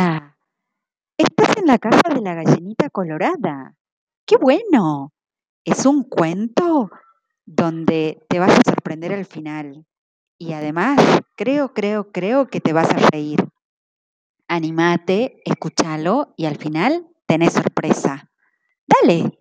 Ah, estás en la casa de la gallinita colorada. ¡Qué bueno! Es un cuento donde te vas a sorprender al final. Y además, creo, creo, creo que te vas a reír. Animate, escúchalo y al final tenés sorpresa. Dale,